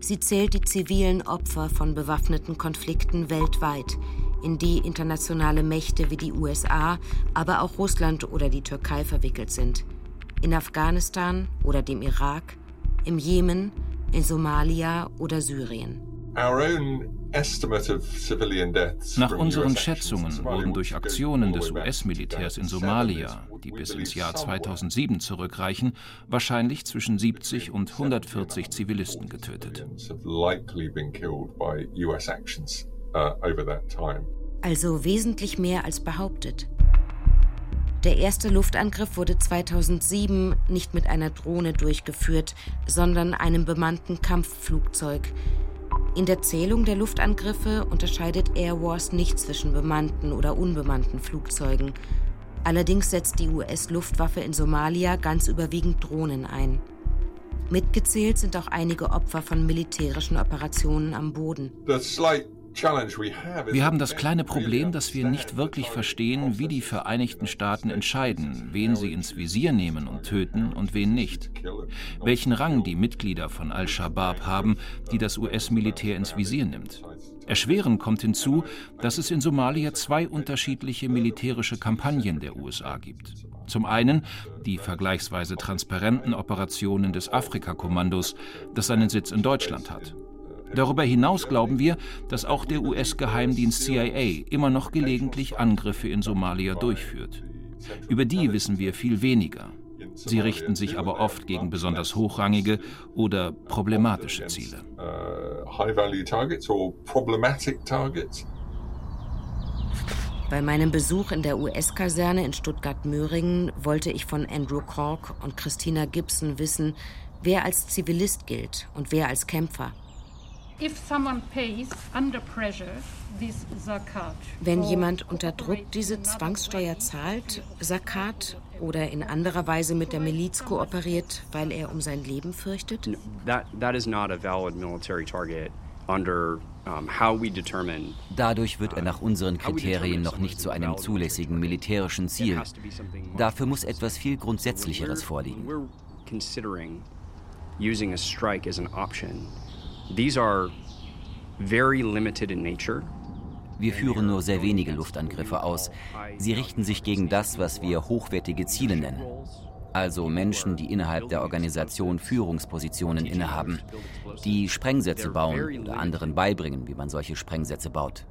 Sie zählt die zivilen Opfer von bewaffneten Konflikten weltweit, in die internationale Mächte wie die USA, aber auch Russland oder die Türkei verwickelt sind. In Afghanistan oder dem Irak, im Jemen, in Somalia oder Syrien. Nach unseren Schätzungen wurden durch Aktionen des US-Militärs in Somalia, die bis ins Jahr 2007 zurückreichen, wahrscheinlich zwischen 70 und 140 Zivilisten getötet. Also wesentlich mehr als behauptet. Der erste Luftangriff wurde 2007 nicht mit einer Drohne durchgeführt, sondern einem bemannten Kampfflugzeug. In der Zählung der Luftangriffe unterscheidet Air Wars nicht zwischen bemannten oder unbemannten Flugzeugen. Allerdings setzt die US-Luftwaffe in Somalia ganz überwiegend Drohnen ein. Mitgezählt sind auch einige Opfer von militärischen Operationen am Boden. Wir haben das kleine Problem, dass wir nicht wirklich verstehen, wie die Vereinigten Staaten entscheiden, wen sie ins Visier nehmen und töten und wen nicht. Welchen Rang die Mitglieder von Al-Shabaab haben, die das US-Militär ins Visier nimmt. Erschwerend kommt hinzu, dass es in Somalia zwei unterschiedliche militärische Kampagnen der USA gibt. Zum einen die vergleichsweise transparenten Operationen des Afrika-Kommandos, das seinen Sitz in Deutschland hat. Darüber hinaus glauben wir, dass auch der US-Geheimdienst CIA immer noch gelegentlich Angriffe in Somalia durchführt. Über die wissen wir viel weniger. Sie richten sich aber oft gegen besonders hochrangige oder problematische Ziele. Bei meinem Besuch in der US-Kaserne in Stuttgart-Möhringen wollte ich von Andrew Cork und Christina Gibson wissen, wer als Zivilist gilt und wer als Kämpfer. Wenn jemand unter Druck diese Zwangssteuer zahlt, Zakat, oder in anderer Weise mit der Miliz kooperiert, weil er um sein Leben fürchtet? That, that is not a valid military target under Dadurch wird er nach unseren Kriterien noch nicht zu einem zulässigen militärischen Ziel. Dafür muss etwas viel Grundsätzlicheres vorliegen. Using a strike as an option. These are very limited in nature. Wir führen nur sehr wenige Luftangriffe aus. Sie richten sich gegen das, was wir hochwertige Ziele nennen. Also Menschen, die innerhalb der Organisation Führungspositionen innehaben, die Sprengsätze bauen oder anderen beibringen, wie man solche Sprengsätze baut.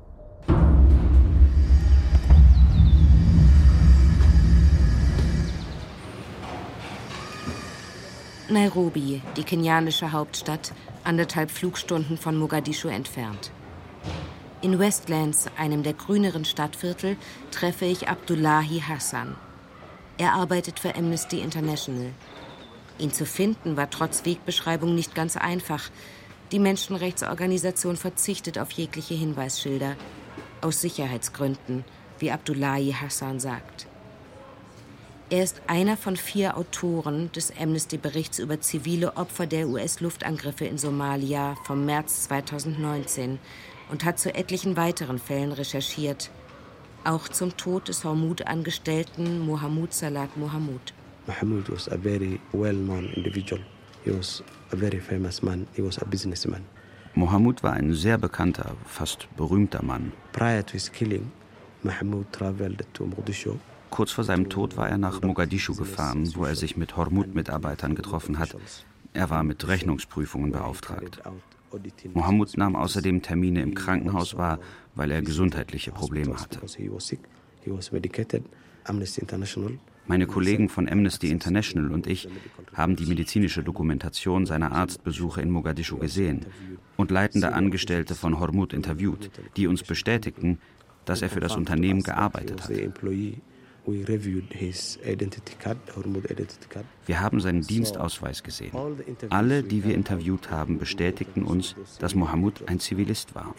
Nairobi, die kenianische Hauptstadt, anderthalb Flugstunden von Mogadischu entfernt. In Westlands, einem der grüneren Stadtviertel, treffe ich Abdullahi Hassan. Er arbeitet für Amnesty International. Ihn zu finden war trotz Wegbeschreibung nicht ganz einfach. Die Menschenrechtsorganisation verzichtet auf jegliche Hinweisschilder. Aus Sicherheitsgründen, wie Abdullahi Hassan sagt. Er ist einer von vier Autoren des Amnesty-Berichts über zivile Opfer der US-Luftangriffe in Somalia vom März 2019 und hat zu etlichen weiteren Fällen recherchiert, auch zum Tod des Hormud-Angestellten Mohammed Salat Mohammed. Mohammed was a very well-known individual. He was a very famous man. He was a businessman. Mohammed war ein sehr bekannter, fast berühmter Mann. Prior to his killing, Mohammed traveled to Mogadishu. Kurz vor seinem Tod war er nach Mogadischu gefahren, wo er sich mit Hormud-Mitarbeitern getroffen hat. Er war mit Rechnungsprüfungen beauftragt. Mohammed nahm außerdem Termine im Krankenhaus wahr, weil er gesundheitliche Probleme hatte. Meine Kollegen von Amnesty International und ich haben die medizinische Dokumentation seiner Arztbesuche in Mogadischu gesehen und leitende Angestellte von Hormuz interviewt, die uns bestätigten, dass er für das Unternehmen gearbeitet hat. Wir haben seinen Dienstausweis gesehen. Alle, die wir interviewt haben, bestätigten uns, dass Mohammed ein Zivilist war.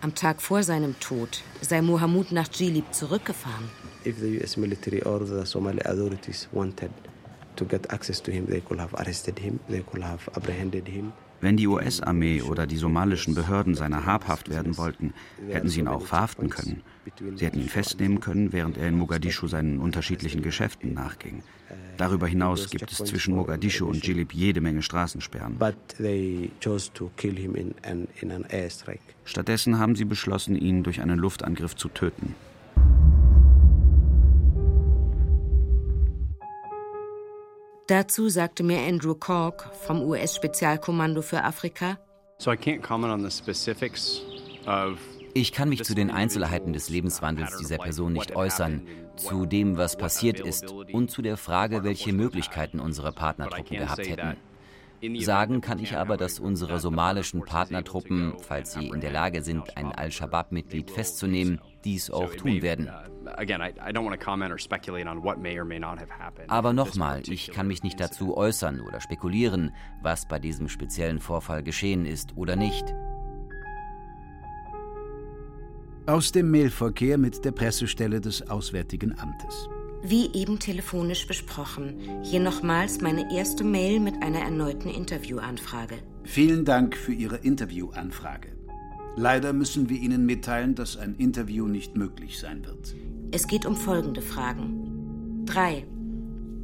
Am Tag vor seinem Tod sei Mohammed nach Jilib zurückgefahren. If the US military or the Somali authorities wanted to get access to him, they could have arrested him, they could have apprehended him. Wenn die US-Armee oder die somalischen Behörden seiner habhaft werden wollten, hätten sie ihn auch verhaften können. Sie hätten ihn festnehmen können, während er in Mogadischu seinen unterschiedlichen Geschäften nachging. Darüber hinaus gibt es zwischen Mogadischu und Jilib jede Menge Straßensperren. Stattdessen haben sie beschlossen, ihn durch einen Luftangriff zu töten. Dazu sagte mir Andrew Cork vom US-Spezialkommando für Afrika. Ich kann mich zu den Einzelheiten des Lebenswandels dieser Person nicht äußern, zu dem, was passiert ist und zu der Frage, welche Möglichkeiten unsere Partnertruppen gehabt hätten. Sagen kann ich aber, dass unsere somalischen Partnertruppen, falls sie in der Lage sind, ein Al-Shabaab-Mitglied festzunehmen, dies auch tun werden. Aber nochmal, ich kann mich nicht dazu äußern oder spekulieren, was bei diesem speziellen Vorfall geschehen ist oder nicht. Aus dem Mailverkehr mit der Pressestelle des Auswärtigen Amtes. Wie eben telefonisch besprochen, hier nochmals meine erste Mail mit einer erneuten Interviewanfrage. Vielen Dank für Ihre Interviewanfrage. Leider müssen wir Ihnen mitteilen, dass ein Interview nicht möglich sein wird. Es geht um folgende Fragen. 3.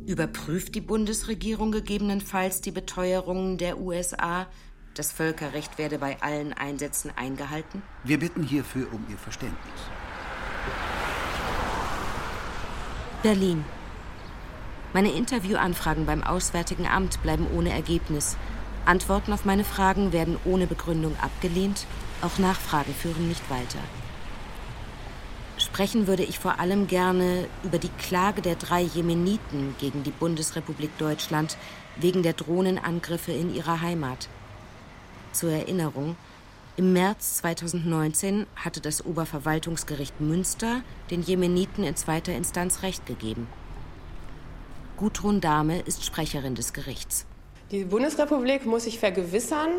Überprüft die Bundesregierung gegebenenfalls die Beteuerungen der USA, das Völkerrecht werde bei allen Einsätzen eingehalten? Wir bitten hierfür um Ihr Verständnis. Berlin. Meine Interviewanfragen beim Auswärtigen Amt bleiben ohne Ergebnis. Antworten auf meine Fragen werden ohne Begründung abgelehnt. Auch Nachfragen führen nicht weiter. Sprechen würde ich vor allem gerne über die Klage der drei Jemeniten gegen die Bundesrepublik Deutschland wegen der Drohnenangriffe in ihrer Heimat. Zur Erinnerung, im März 2019 hatte das Oberverwaltungsgericht Münster den Jemeniten in zweiter Instanz Recht gegeben. Gudrun Dahme ist Sprecherin des Gerichts. Die Bundesrepublik muss sich vergewissern,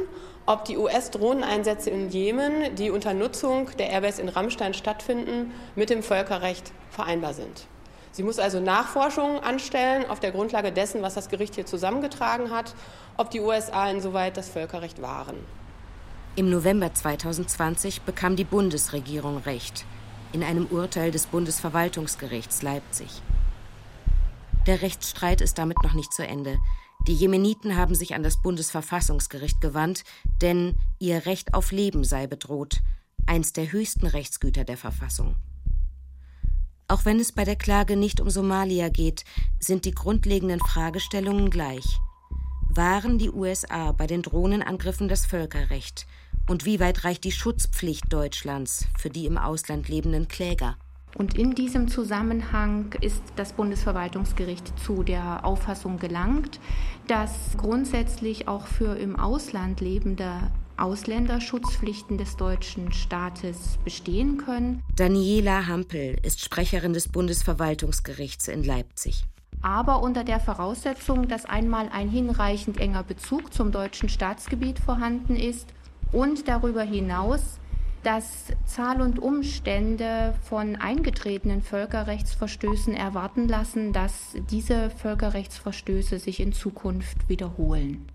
ob die US-Drohneneinsätze in Jemen, die unter Nutzung der Airbase in Rammstein stattfinden, mit dem Völkerrecht vereinbar sind. Sie muss also Nachforschungen anstellen auf der Grundlage dessen, was das Gericht hier zusammengetragen hat, ob die USA insoweit das Völkerrecht wahren. Im November 2020 bekam die Bundesregierung Recht in einem Urteil des Bundesverwaltungsgerichts Leipzig. Der Rechtsstreit ist damit noch nicht zu Ende. Die Jemeniten haben sich an das Bundesverfassungsgericht gewandt, denn ihr Recht auf Leben sei bedroht, eins der höchsten Rechtsgüter der Verfassung. Auch wenn es bei der Klage nicht um Somalia geht, sind die grundlegenden Fragestellungen gleich. Wahren die USA bei den Drohnenangriffen das Völkerrecht? Und wie weit reicht die Schutzpflicht Deutschlands für die im Ausland lebenden Kläger? Und in diesem Zusammenhang ist das Bundesverwaltungsgericht zu der Auffassung gelangt, dass grundsätzlich auch für im Ausland lebende Ausländer Schutzpflichten des deutschen Staates bestehen können. Daniela Hampel ist Sprecherin des Bundesverwaltungsgerichts in Leipzig. Aber unter der Voraussetzung, dass einmal ein hinreichend enger Bezug zum deutschen Staatsgebiet vorhanden ist und darüber hinaus, dass Zahl und Umstände von eingetretenen Völkerrechtsverstößen erwarten lassen, dass diese Völkerrechtsverstöße sich in Zukunft wiederholen.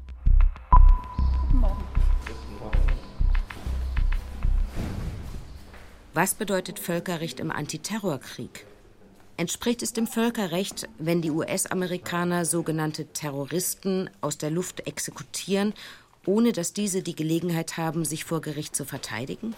Was bedeutet Völkerrecht im Antiterrorkrieg? Entspricht es dem Völkerrecht, wenn die US-Amerikaner sogenannte Terroristen aus der Luft exekutieren ohne dass diese die Gelegenheit haben, sich vor Gericht zu verteidigen?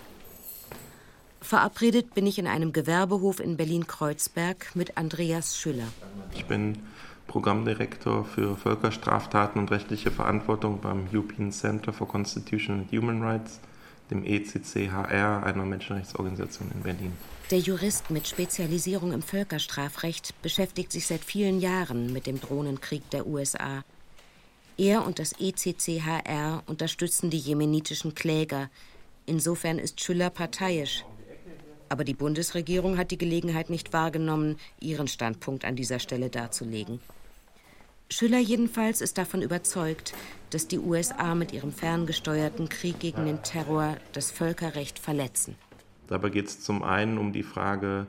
Verabredet bin ich in einem Gewerbehof in Berlin-Kreuzberg mit Andreas Schüller. Ich bin Programmdirektor für Völkerstraftaten und rechtliche Verantwortung beim European Center for Constitutional and Human Rights, dem ECCHR, einer Menschenrechtsorganisation in Berlin. Der Jurist mit Spezialisierung im Völkerstrafrecht beschäftigt sich seit vielen Jahren mit dem Drohnenkrieg der USA. Er und das ECCHR unterstützen die jemenitischen Kläger. Insofern ist Schüller parteiisch. Aber die Bundesregierung hat die Gelegenheit nicht wahrgenommen, ihren Standpunkt an dieser Stelle darzulegen. Schüller jedenfalls ist davon überzeugt, dass die USA mit ihrem ferngesteuerten Krieg gegen den Terror das Völkerrecht verletzen. Dabei geht es zum einen um die Frage,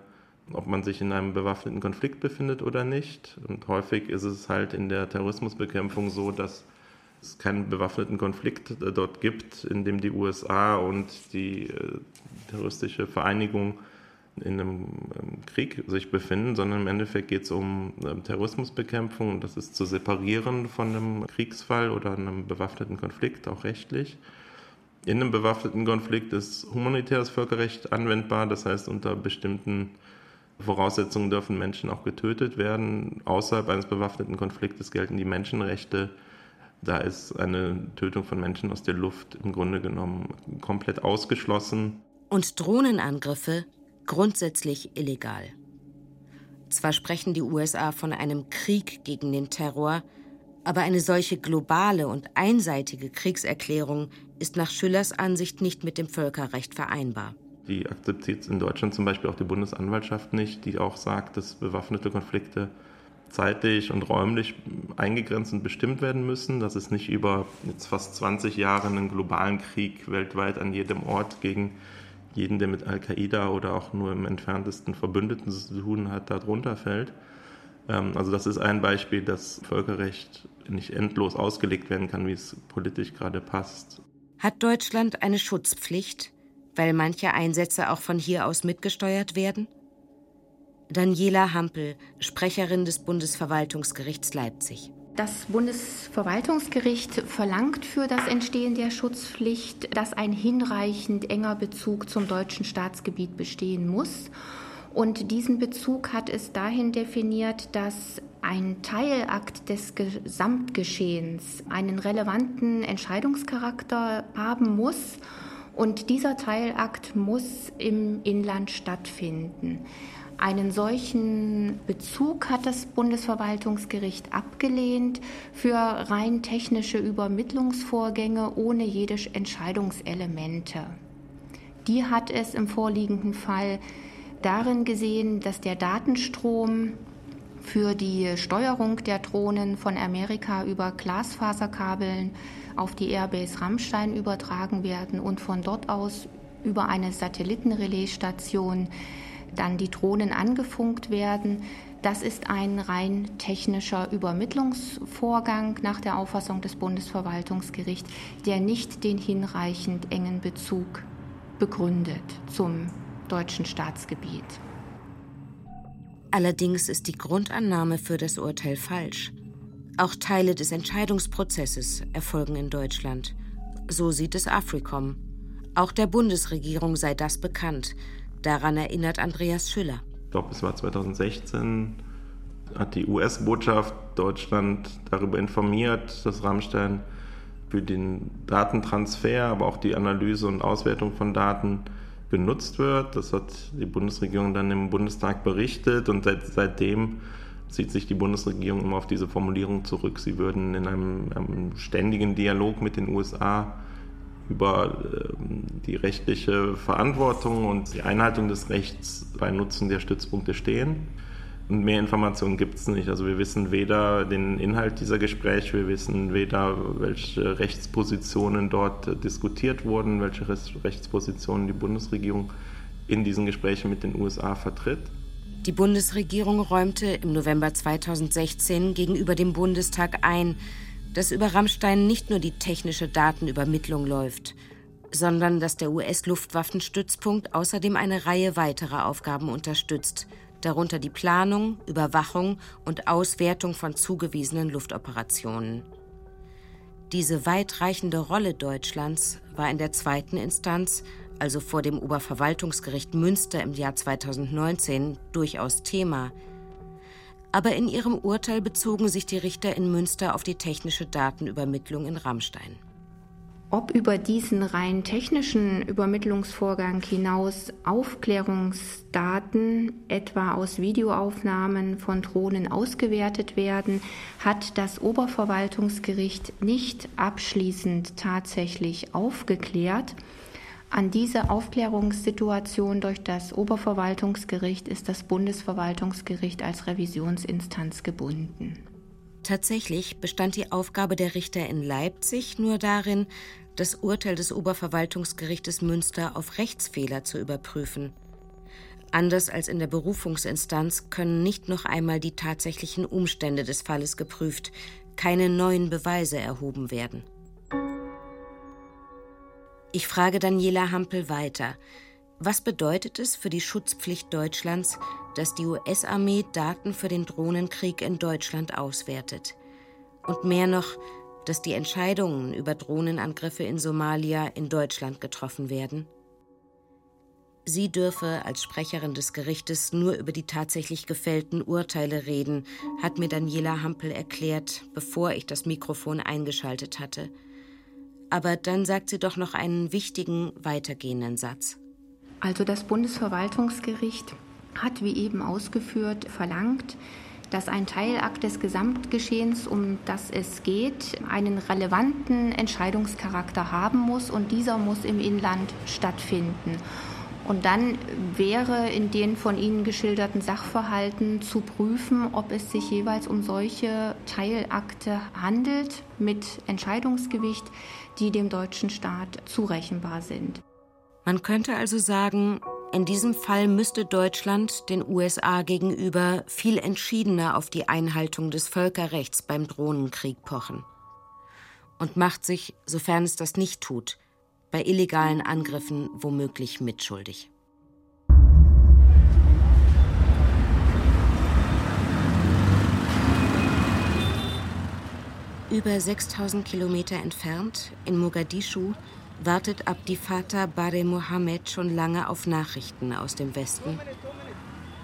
ob man sich in einem bewaffneten Konflikt befindet oder nicht. Und häufig ist es halt in der Terrorismusbekämpfung so, dass es keinen bewaffneten Konflikt äh, dort gibt, in dem die USA und die äh, terroristische Vereinigung in einem ähm, Krieg sich befinden, sondern im Endeffekt geht es um ähm, Terrorismusbekämpfung und das ist zu separieren von einem Kriegsfall oder einem bewaffneten Konflikt, auch rechtlich. In einem bewaffneten Konflikt ist humanitäres Völkerrecht anwendbar, das heißt unter bestimmten Voraussetzungen dürfen Menschen auch getötet werden. Außerhalb eines bewaffneten Konfliktes gelten die Menschenrechte. Da ist eine Tötung von Menschen aus der Luft im Grunde genommen komplett ausgeschlossen. Und Drohnenangriffe grundsätzlich illegal. Zwar sprechen die USA von einem Krieg gegen den Terror, aber eine solche globale und einseitige Kriegserklärung ist nach Schüllers Ansicht nicht mit dem Völkerrecht vereinbar. Die akzeptiert in Deutschland zum Beispiel auch die Bundesanwaltschaft nicht, die auch sagt, dass bewaffnete Konflikte zeitlich und räumlich eingegrenzt und bestimmt werden müssen, dass es nicht über jetzt fast 20 Jahre einen globalen Krieg weltweit an jedem Ort gegen jeden, der mit Al-Qaida oder auch nur im entferntesten Verbündeten zu tun hat, darunter fällt. Ähm, also das ist ein Beispiel, dass Völkerrecht nicht endlos ausgelegt werden kann, wie es politisch gerade passt. Hat Deutschland eine Schutzpflicht, weil manche Einsätze auch von hier aus mitgesteuert werden? Daniela Hampel, Sprecherin des Bundesverwaltungsgerichts Leipzig. Das Bundesverwaltungsgericht verlangt für das Entstehen der Schutzpflicht, dass ein hinreichend enger Bezug zum deutschen Staatsgebiet bestehen muss. Und diesen Bezug hat es dahin definiert, dass ein Teilakt des Gesamtgeschehens einen relevanten Entscheidungscharakter haben muss. Und dieser Teilakt muss im Inland stattfinden. Einen solchen Bezug hat das Bundesverwaltungsgericht abgelehnt für rein technische Übermittlungsvorgänge ohne jede Entscheidungselemente. Die hat es im vorliegenden Fall darin gesehen, dass der Datenstrom für die Steuerung der Drohnen von Amerika über Glasfaserkabeln auf die Airbase Rammstein übertragen werden und von dort aus über eine Satellitenrelaisstation dann die Drohnen angefunkt werden. Das ist ein rein technischer Übermittlungsvorgang nach der Auffassung des Bundesverwaltungsgerichts, der nicht den hinreichend engen Bezug begründet zum deutschen Staatsgebiet. Allerdings ist die Grundannahme für das Urteil falsch. Auch Teile des Entscheidungsprozesses erfolgen in Deutschland. So sieht es Afrikom. Auch der Bundesregierung sei das bekannt, Daran erinnert Andreas Schüller. Ich glaube, es war 2016, hat die US-Botschaft Deutschland darüber informiert, dass Rammstein für den Datentransfer, aber auch die Analyse und Auswertung von Daten genutzt wird. Das hat die Bundesregierung dann im Bundestag berichtet und seit, seitdem zieht sich die Bundesregierung immer auf diese Formulierung zurück. Sie würden in einem, einem ständigen Dialog mit den USA über ähm, die rechtliche Verantwortung und die Einhaltung des Rechts bei Nutzen der Stützpunkte stehen. Und mehr Informationen gibt es nicht. Also wir wissen weder den Inhalt dieser Gespräche, wir wissen weder, welche Rechtspositionen dort diskutiert wurden, welche Rechtspositionen die Bundesregierung in diesen Gesprächen mit den USA vertritt. Die Bundesregierung räumte im November 2016 gegenüber dem Bundestag ein, dass über Rammstein nicht nur die technische Datenübermittlung läuft, sondern dass der US-Luftwaffenstützpunkt außerdem eine Reihe weiterer Aufgaben unterstützt, darunter die Planung, Überwachung und Auswertung von zugewiesenen Luftoperationen. Diese weitreichende Rolle Deutschlands war in der zweiten Instanz, also vor dem Oberverwaltungsgericht Münster im Jahr 2019, durchaus Thema, aber in ihrem Urteil bezogen sich die Richter in Münster auf die technische Datenübermittlung in Rammstein. Ob über diesen rein technischen Übermittlungsvorgang hinaus Aufklärungsdaten, etwa aus Videoaufnahmen von Drohnen, ausgewertet werden, hat das Oberverwaltungsgericht nicht abschließend tatsächlich aufgeklärt. An diese Aufklärungssituation durch das Oberverwaltungsgericht ist das Bundesverwaltungsgericht als Revisionsinstanz gebunden. Tatsächlich bestand die Aufgabe der Richter in Leipzig nur darin, das Urteil des Oberverwaltungsgerichtes Münster auf Rechtsfehler zu überprüfen. Anders als in der Berufungsinstanz können nicht noch einmal die tatsächlichen Umstände des Falles geprüft, keine neuen Beweise erhoben werden. Ich frage Daniela Hampel weiter. Was bedeutet es für die Schutzpflicht Deutschlands, dass die US-Armee Daten für den Drohnenkrieg in Deutschland auswertet? Und mehr noch, dass die Entscheidungen über Drohnenangriffe in Somalia in Deutschland getroffen werden? Sie dürfe als Sprecherin des Gerichtes nur über die tatsächlich gefällten Urteile reden, hat mir Daniela Hampel erklärt, bevor ich das Mikrofon eingeschaltet hatte. Aber dann sagt sie doch noch einen wichtigen, weitergehenden Satz. Also das Bundesverwaltungsgericht hat, wie eben ausgeführt, verlangt, dass ein Teilakt des Gesamtgeschehens, um das es geht, einen relevanten Entscheidungscharakter haben muss und dieser muss im Inland stattfinden. Und dann wäre in den von Ihnen geschilderten Sachverhalten zu prüfen, ob es sich jeweils um solche Teilakte handelt mit Entscheidungsgewicht, die dem deutschen Staat zurechenbar sind. Man könnte also sagen, in diesem Fall müsste Deutschland den USA gegenüber viel entschiedener auf die Einhaltung des Völkerrechts beim Drohnenkrieg pochen. Und macht sich, sofern es das nicht tut, bei illegalen Angriffen womöglich mitschuldig. Über 6000 Kilometer entfernt, in Mogadischu, wartet Abdi Fatah Bare Mohammed schon lange auf Nachrichten aus dem Westen.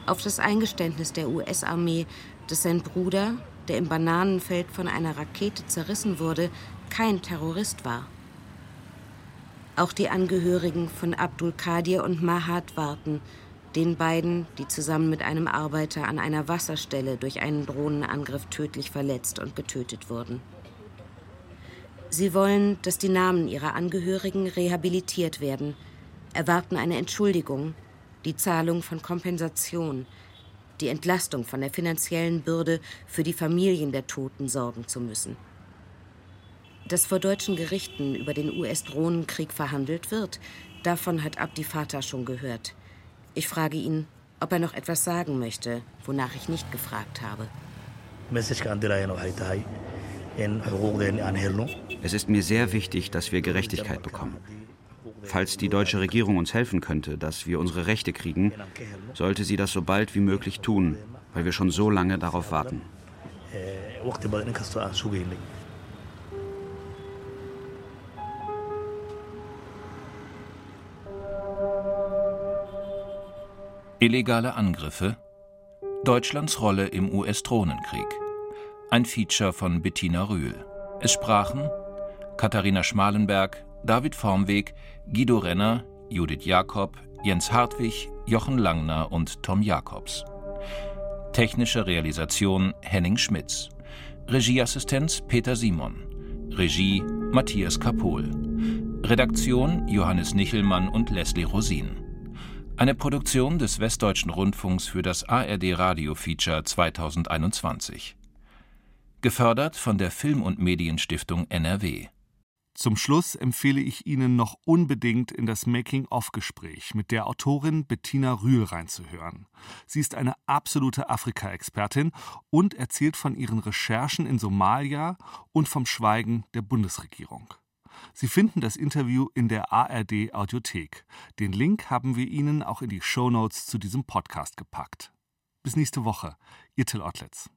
Auf das Eingeständnis der US-Armee, dass sein Bruder, der im Bananenfeld von einer Rakete zerrissen wurde, kein Terrorist war. Auch die Angehörigen von Abdul Qadir und Mahat warten, den beiden, die zusammen mit einem Arbeiter an einer Wasserstelle durch einen Drohnenangriff tödlich verletzt und getötet wurden. Sie wollen, dass die Namen ihrer Angehörigen rehabilitiert werden, erwarten eine Entschuldigung, die Zahlung von Kompensation, die Entlastung von der finanziellen Bürde für die Familien der Toten sorgen zu müssen. Dass vor deutschen Gerichten über den US-Drohnenkrieg verhandelt wird, davon hat Abdi Fatah schon gehört. Ich frage ihn, ob er noch etwas sagen möchte, wonach ich nicht gefragt habe. Es ist mir sehr wichtig, dass wir Gerechtigkeit bekommen. Falls die deutsche Regierung uns helfen könnte, dass wir unsere Rechte kriegen, sollte sie das so bald wie möglich tun, weil wir schon so lange darauf warten. Illegale Angriffe Deutschlands Rolle im US-Drohnenkrieg ein Feature von Bettina Rühl. Es sprachen Katharina Schmalenberg, David Formweg, Guido Renner, Judith Jakob, Jens Hartwig, Jochen Langner und Tom Jakobs. Technische Realisation Henning Schmitz. Regieassistenz Peter Simon. Regie Matthias Kapohl. Redaktion Johannes Nichelmann und Leslie Rosin. Eine Produktion des Westdeutschen Rundfunks für das ARD Radio Feature 2021 gefördert von der Film- und Medienstiftung NRW. Zum Schluss empfehle ich Ihnen noch unbedingt in das Making-of-Gespräch mit der Autorin Bettina Rühl reinzuhören. Sie ist eine absolute Afrika-Expertin und erzählt von ihren Recherchen in Somalia und vom Schweigen der Bundesregierung. Sie finden das Interview in der ARD Audiothek. Den Link haben wir Ihnen auch in die Show Notes zu diesem Podcast gepackt. Bis nächste Woche. Ihr Till Ottlitz.